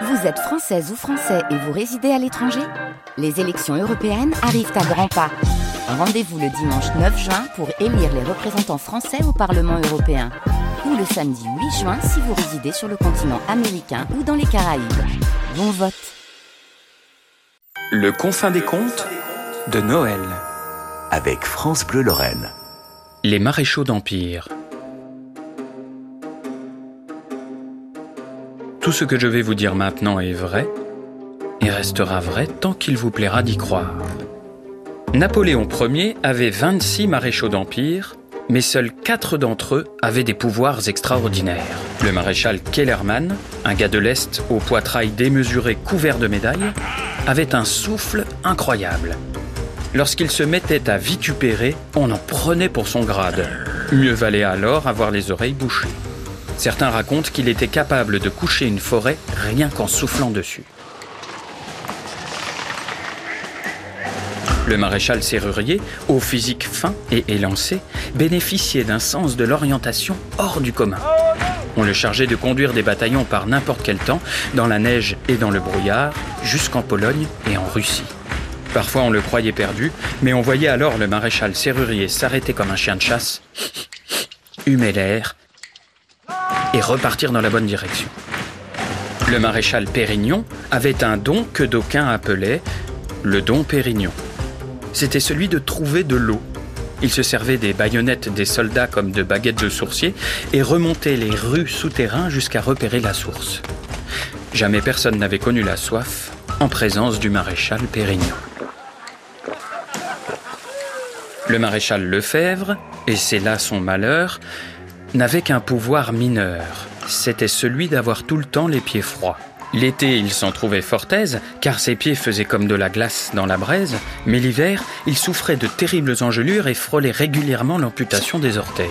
Vous êtes française ou français et vous résidez à l'étranger Les élections européennes arrivent à grands pas. Rendez-vous le dimanche 9 juin pour élire les représentants français au Parlement européen. Ou le samedi 8 juin si vous résidez sur le continent américain ou dans les Caraïbes. Bon vote Le confin des contes de Noël. Avec France Bleu Lorraine. Les maréchaux d'Empire. Tout ce que je vais vous dire maintenant est vrai et restera vrai tant qu'il vous plaira d'y croire. Napoléon Ier avait 26 maréchaux d'Empire, mais seuls 4 d'entre eux avaient des pouvoirs extraordinaires. Le maréchal Kellermann, un gars de l'Est au poitrail démesuré couvert de médailles, avait un souffle incroyable. Lorsqu'il se mettait à vitupérer, on en prenait pour son grade. Mieux valait alors avoir les oreilles bouchées. Certains racontent qu'il était capable de coucher une forêt rien qu'en soufflant dessus. Le maréchal serrurier, au physique fin et élancé, bénéficiait d'un sens de l'orientation hors du commun. On le chargeait de conduire des bataillons par n'importe quel temps, dans la neige et dans le brouillard, jusqu'en Pologne et en Russie. Parfois on le croyait perdu, mais on voyait alors le maréchal serrurier s'arrêter comme un chien de chasse, humer l'air et repartir dans la bonne direction. Le maréchal Pérignon avait un don que d'aucuns appelaient le don Pérignon. C'était celui de trouver de l'eau. Il se servait des baïonnettes des soldats comme de baguettes de sourcier et remontait les rues souterrains jusqu'à repérer la source. Jamais personne n'avait connu la soif en présence du maréchal Pérignon. Le maréchal Lefebvre, et c'est là son malheur, n'avait qu'un pouvoir mineur. C'était celui d'avoir tout le temps les pieds froids. L'été, il s'en trouvait fort aise, car ses pieds faisaient comme de la glace dans la braise, mais l'hiver, il souffrait de terribles engelures et frôlait régulièrement l'amputation des orteils.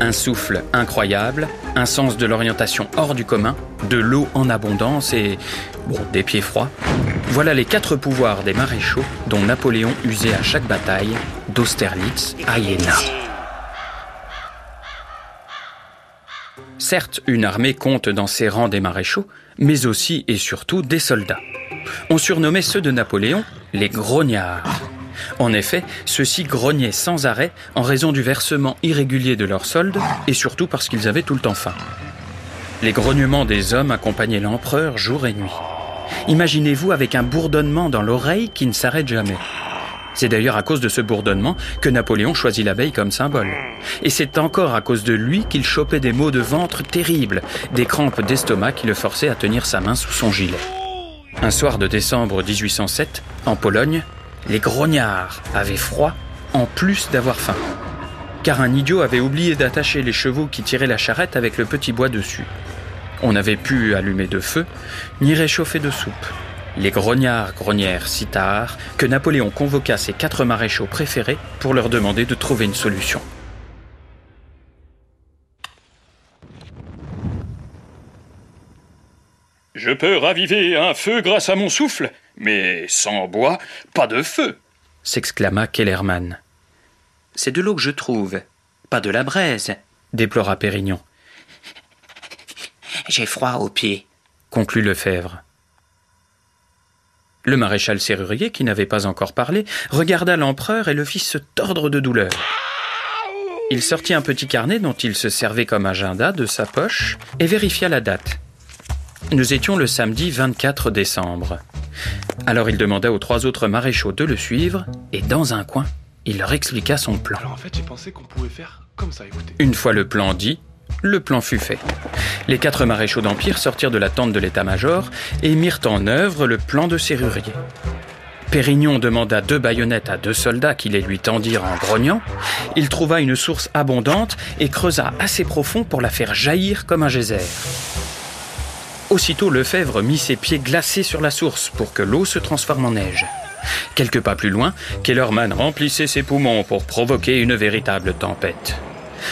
Un souffle incroyable, un sens de l'orientation hors du commun, de l'eau en abondance et, bon, des pieds froids. Voilà les quatre pouvoirs des maréchaux dont Napoléon usait à chaque bataille, d'Austerlitz à Iéna. Certes, une armée compte dans ses rangs des maréchaux, mais aussi et surtout des soldats. On surnommait ceux de Napoléon les grognards. En effet, ceux-ci grognaient sans arrêt en raison du versement irrégulier de leurs soldes et surtout parce qu'ils avaient tout le temps faim. Les grognements des hommes accompagnaient l'empereur jour et nuit. Imaginez-vous avec un bourdonnement dans l'oreille qui ne s'arrête jamais. C'est d'ailleurs à cause de ce bourdonnement que Napoléon choisit l'abeille comme symbole. Et c'est encore à cause de lui qu'il chopait des maux de ventre terribles, des crampes d'estomac qui le forçaient à tenir sa main sous son gilet. Un soir de décembre 1807, en Pologne, les grognards avaient froid en plus d'avoir faim. Car un idiot avait oublié d'attacher les chevaux qui tiraient la charrette avec le petit bois dessus. On n'avait pu allumer de feu, ni réchauffer de soupe. Les grognards grognèrent si tard que Napoléon convoqua ses quatre maréchaux préférés pour leur demander de trouver une solution. Je peux raviver un feu grâce à mon souffle, mais sans bois, pas de feu, s'exclama Kellermann. C'est de l'eau que je trouve, pas de la braise, déplora Pérignon. J'ai froid aux pieds, conclut Lefebvre. Le maréchal serrurier, qui n'avait pas encore parlé, regarda l'empereur et le fit se tordre de douleur. Il sortit un petit carnet dont il se servait comme agenda de sa poche et vérifia la date. Nous étions le samedi 24 décembre. Alors il demanda aux trois autres maréchaux de le suivre et dans un coin, il leur expliqua son plan. Alors en fait, j'ai pensé qu'on pouvait faire comme ça, écoutez. Une fois le plan dit, le plan fut fait. Les quatre maréchaux d'Empire sortirent de la tente de l'état-major et mirent en œuvre le plan de serrurier. Pérignon demanda deux baïonnettes à deux soldats qui les lui tendirent en grognant. Il trouva une source abondante et creusa assez profond pour la faire jaillir comme un geyser. Aussitôt, Lefebvre mit ses pieds glacés sur la source pour que l'eau se transforme en neige. Quelques pas plus loin, Kellerman remplissait ses poumons pour provoquer une véritable tempête.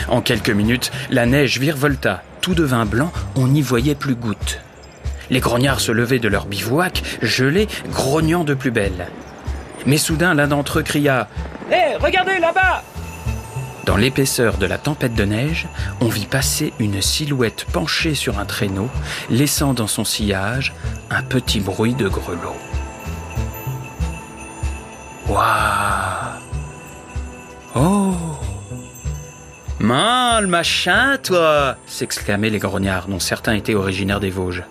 En quelques minutes, la neige virevolta, tout devint blanc, on n'y voyait plus goutte. Les grognards se levaient de leur bivouac, gelés, grognant de plus belle. Mais soudain, l'un d'entre eux cria Hé, regardez là-bas Dans l'épaisseur de la tempête de neige, on vit passer une silhouette penchée sur un traîneau, laissant dans son sillage un petit bruit de grelot. Waouh Mal, machin, toi s'exclamaient les grognards, dont certains étaient originaires des Vosges.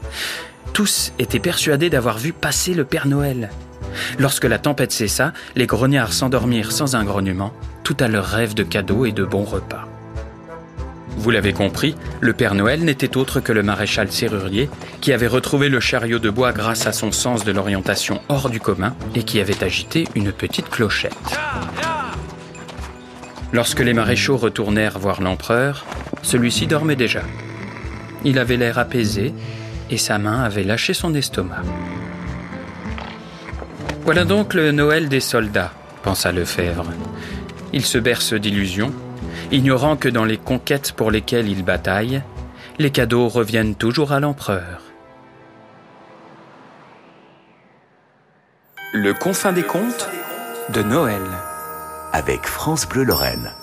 Tous étaient persuadés d'avoir vu passer le Père Noël. Lorsque la tempête cessa, les grognards s'endormirent sans un grognement, tout à leur rêve de cadeaux et de bons repas. Vous l'avez compris, le Père Noël n'était autre que le maréchal serrurier qui avait retrouvé le chariot de bois grâce à son sens de l'orientation hors du commun et qui avait agité une petite clochette. Lorsque les maréchaux retournèrent voir l'empereur, celui-ci dormait déjà. Il avait l'air apaisé et sa main avait lâché son estomac. Voilà donc le Noël des soldats, pensa Lefebvre. Il se berce d'illusions, ignorant que dans les conquêtes pour lesquelles il bataille, les cadeaux reviennent toujours à l'empereur. Le confin des contes de Noël. Avec France Bleu Lorraine.